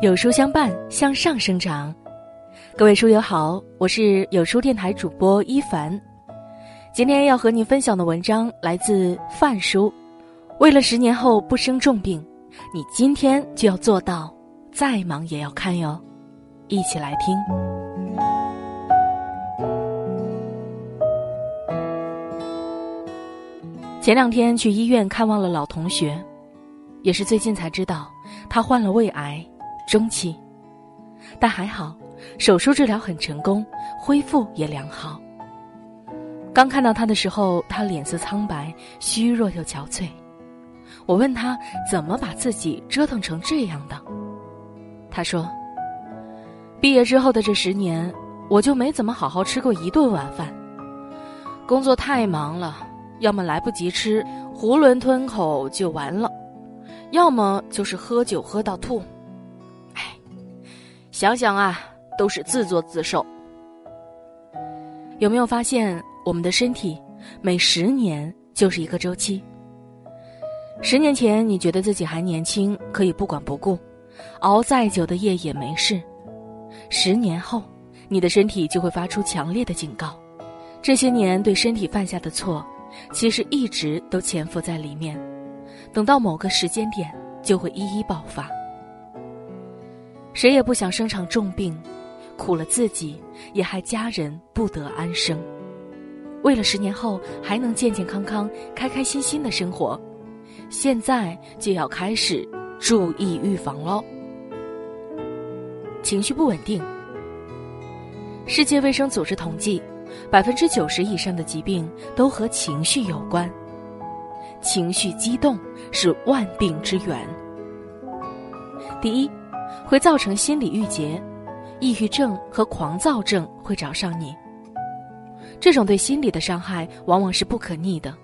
有书相伴，向上生长。各位书友好，我是有书电台主播一凡。今天要和你分享的文章来自范叔。为了十年后不生重病，你今天就要做到，再忙也要看哟。一起来听。前两天去医院看望了老同学，也是最近才知道他患了胃癌。中期，但还好，手术治疗很成功，恢复也良好。刚看到他的时候，他脸色苍白，虚弱又憔悴。我问他怎么把自己折腾成这样的，他说：“毕业之后的这十年，我就没怎么好好吃过一顿晚饭。工作太忙了，要么来不及吃，囫囵吞口就完了；要么就是喝酒喝到吐。”想想啊，都是自作自受。有没有发现，我们的身体每十年就是一个周期？十年前你觉得自己还年轻，可以不管不顾，熬再久的夜也没事。十年后，你的身体就会发出强烈的警告。这些年对身体犯下的错，其实一直都潜伏在里面，等到某个时间点，就会一一爆发。谁也不想生场重病，苦了自己，也害家人不得安生。为了十年后还能健健康康、开开心心的生活，现在就要开始注意预防喽。情绪不稳定。世界卫生组织统计，百分之九十以上的疾病都和情绪有关。情绪激动是万病之源。第一。会造成心理郁结，抑郁症和狂躁症会找上你。这种对心理的伤害往往是不可逆的，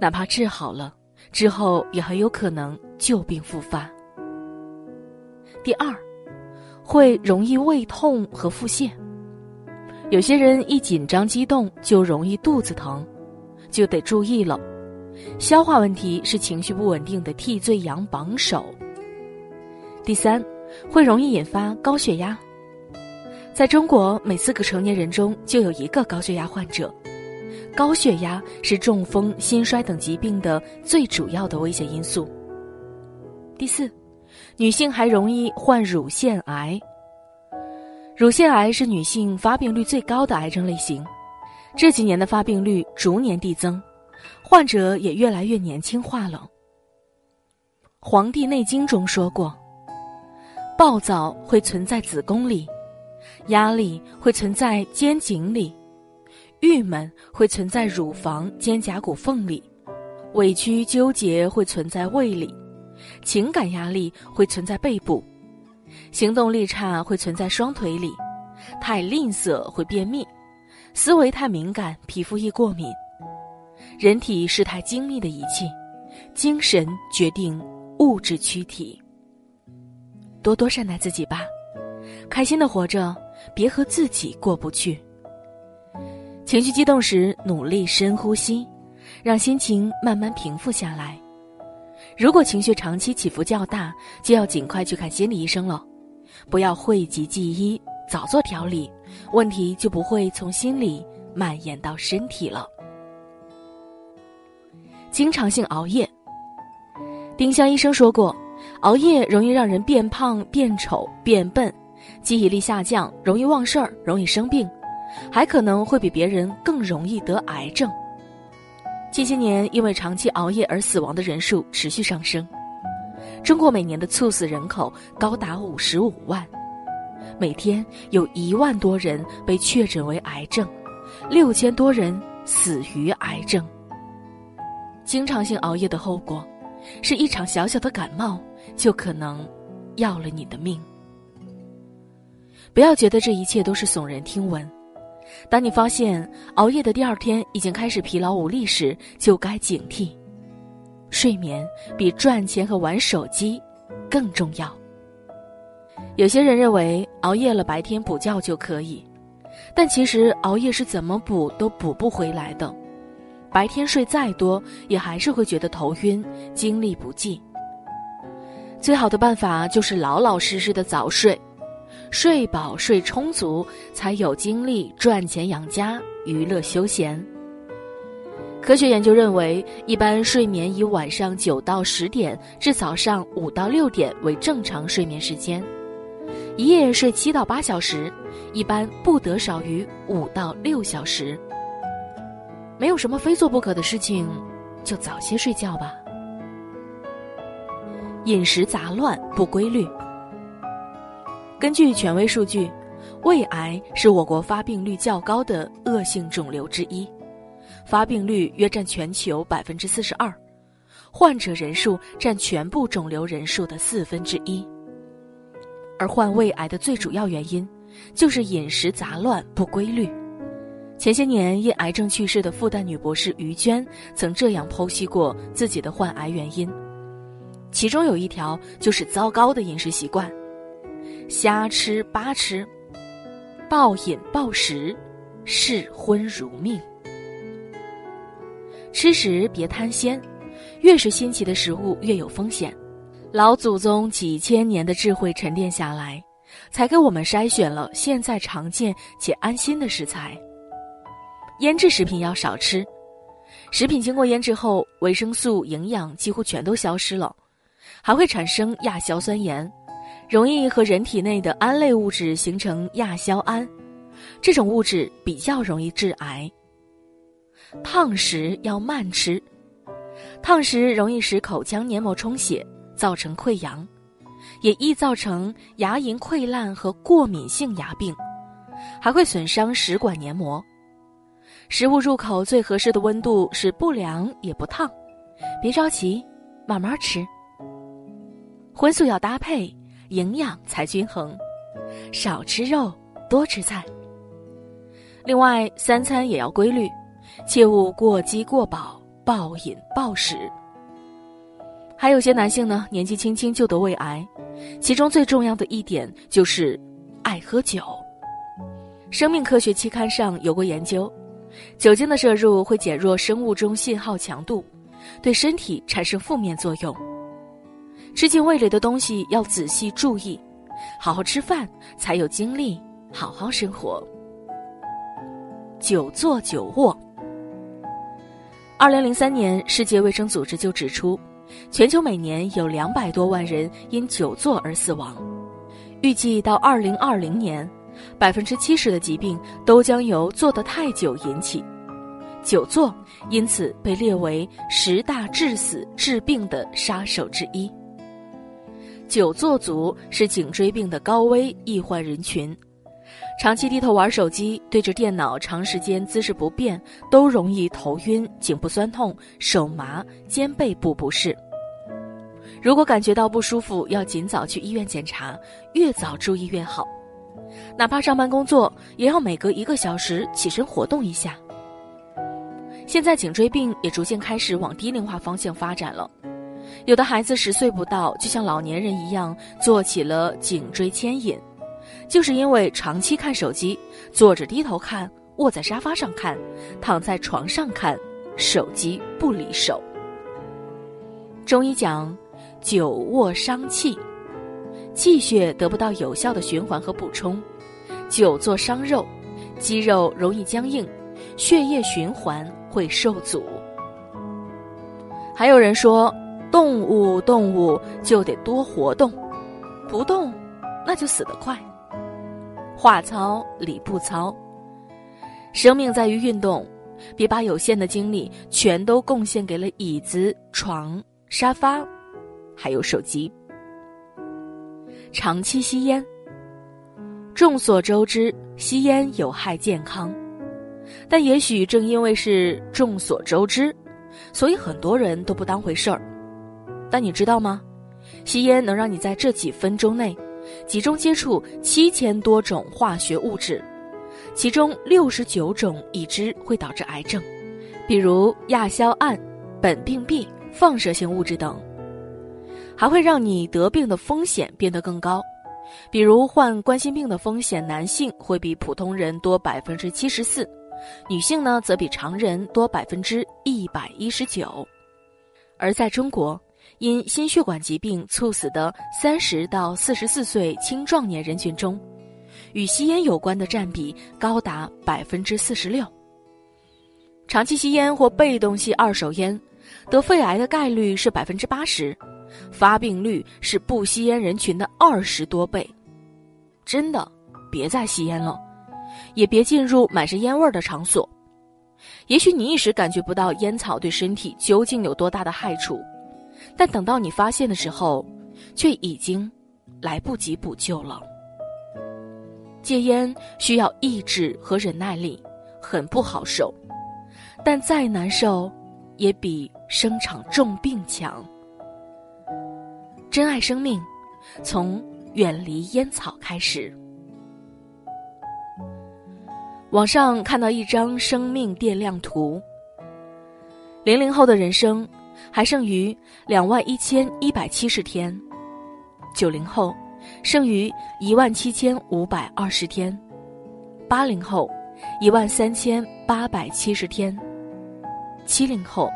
哪怕治好了，之后也很有可能旧病复发。第二，会容易胃痛和腹泻。有些人一紧张激动就容易肚子疼，就得注意了。消化问题是情绪不稳定的替罪羊榜首。第三。会容易引发高血压。在中国，每四个成年人中就有一个高血压患者。高血压是中风、心衰等疾病的最主要的危险因素。第四，女性还容易患乳腺癌。乳腺癌是女性发病率最高的癌症类型，这几年的发病率逐年递增，患者也越来越年轻化了。《黄帝内经》中说过。暴躁会存在子宫里，压力会存在肩颈里，郁闷会存在乳房肩胛骨缝里，委屈纠结会存在胃里，情感压力会存在背部，行动力差会存在双腿里，太吝啬会便秘，思维太敏感皮肤易过敏。人体是台精密的仪器，精神决定物质躯体。多多善待自己吧，开心的活着，别和自己过不去。情绪激动时，努力深呼吸，让心情慢慢平复下来。如果情绪长期起伏较大，就要尽快去看心理医生了。不要讳疾忌医，早做调理，问题就不会从心理蔓延到身体了。经常性熬夜，丁香医生说过。熬夜容易让人变胖、变丑、变笨，记忆力下降，容易忘事儿，容易生病，还可能会比别人更容易得癌症。近些年，因为长期熬夜而死亡的人数持续上升。中国每年的猝死人口高达五十五万，每天有一万多人被确诊为癌症，六千多人死于癌症。经常性熬夜的后果，是一场小小的感冒。就可能要了你的命。不要觉得这一切都是耸人听闻。当你发现熬夜的第二天已经开始疲劳无力时，就该警惕。睡眠比赚钱和玩手机更重要。有些人认为熬夜了白天补觉就可以，但其实熬夜是怎么补都补不回来的。白天睡再多，也还是会觉得头晕、精力不济。最好的办法就是老老实实的早睡，睡饱睡充足，才有精力赚钱养家、娱乐休闲。科学研究认为，一般睡眠以晚上九到十点至早上五到六点为正常睡眠时间，一夜睡七到八小时，一般不得少于五到六小时。没有什么非做不可的事情，就早些睡觉吧。饮食杂乱不规律。根据权威数据，胃癌是我国发病率较高的恶性肿瘤之一，发病率约占全球百分之四十二，患者人数占全部肿瘤人数的四分之一。而患胃癌的最主要原因，就是饮食杂乱不规律。前些年因癌症去世的复旦女博士于娟曾这样剖析过自己的患癌原因，其中有一条就是糟糕的饮食习惯：瞎吃八吃，暴饮暴食，嗜荤如命。吃食别贪鲜，越是新奇的食物越有风险。老祖宗几千年的智慧沉淀下来，才给我们筛选了现在常见且安心的食材。腌制食品要少吃，食品经过腌制后，维生素、营养几乎全都消失了，还会产生亚硝酸盐，容易和人体内的胺类物质形成亚硝胺，这种物质比较容易致癌。烫食要慢吃，烫食容易使口腔黏膜充血，造成溃疡，也易造成牙龈溃烂和过敏性牙病，还会损伤食管黏膜。食物入口最合适的温度是不凉也不烫，别着急，慢慢吃。荤素要搭配，营养才均衡，少吃肉，多吃菜。另外，三餐也要规律，切勿过饥过饱、暴饮暴食。还有些男性呢，年纪轻轻就得胃癌，其中最重要的一点就是爱喝酒。生命科学期刊上有过研究。酒精的摄入会减弱生物钟信号强度，对身体产生负面作用。吃进胃里的东西要仔细注意，好好吃饭才有精力好好生活。久坐久卧。二零零三年，世界卫生组织就指出，全球每年有两百多万人因久坐而死亡，预计到二零二零年。百分之七十的疾病都将由坐得太久引起，久坐因此被列为十大致死致病的杀手之一。久坐族是颈椎病的高危易患人群，长期低头玩手机、对着电脑长时间姿势不变，都容易头晕、颈部酸痛、手麻、肩背部不适。如果感觉到不舒服，要尽早去医院检查，越早注意越好。哪怕上班工作，也要每隔一个小时起身活动一下。现在颈椎病也逐渐开始往低龄化方向发展了，有的孩子十岁不到就像老年人一样做起了颈椎牵引，就是因为长期看手机，坐着低头看，卧在沙发上看，躺在床上看，手机不离手。中医讲，久卧伤气。气血得不到有效的循环和补充，久坐伤肉，肌肉容易僵硬，血液循环会受阻。还有人说，动物动物就得多活动，不动那就死得快。话糙理不糙，生命在于运动，别把有限的精力全都贡献给了椅子、床、沙发，还有手机。长期吸烟。众所周知，吸烟有害健康，但也许正因为是众所周知，所以很多人都不当回事儿。但你知道吗？吸烟能让你在这几分钟内，集中接触七千多种化学物质，其中六十九种已知会导致癌症，比如亚硝胺、苯并芘、放射性物质等。还会让你得病的风险变得更高，比如患冠心病的风险，男性会比普通人多百分之七十四，女性呢则比常人多百分之一百一十九。而在中国，因心血管疾病猝死的三十到四十四岁青壮年人群中，与吸烟有关的占比高达百分之四十六。长期吸烟或被动吸二手烟，得肺癌的概率是百分之八十，发病率是不吸烟人群的二十多倍。真的，别再吸烟了，也别进入满是烟味的场所。也许你一时感觉不到烟草对身体究竟有多大的害处，但等到你发现的时候，却已经来不及补救了。戒烟需要意志和忍耐力，很不好受。但再难受，也比生场重病强。珍爱生命，从远离烟草开始。网上看到一张生命电量图。零零后的人生还剩余两万一千一百七十天，九零后剩余一万七千五百二十天，八零后一万三千八百七十天。七零后，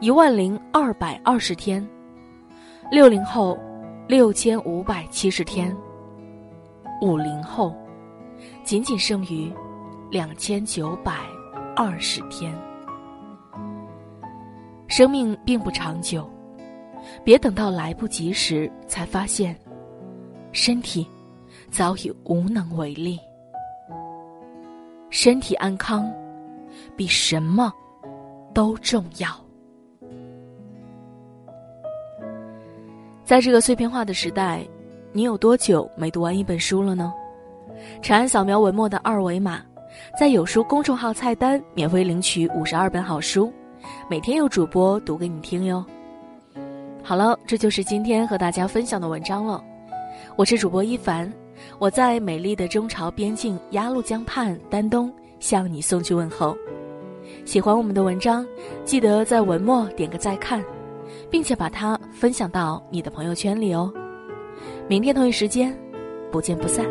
一万零二百二十天；六零后，六千五百七十天；五零后，仅仅剩余两千九百二十天。生命并不长久，别等到来不及时才发现，身体早已无能为力。身体安康，比什么？都重要。在这个碎片化的时代，你有多久没读完一本书了呢？长按扫描文末的二维码，在有书公众号菜单免费领取五十二本好书，每天有主播读给你听哟。好了，这就是今天和大家分享的文章了。我是主播一凡，我在美丽的中朝边境鸭绿江畔丹东向你送去问候。喜欢我们的文章，记得在文末点个再看，并且把它分享到你的朋友圈里哦。明天同一时间，不见不散。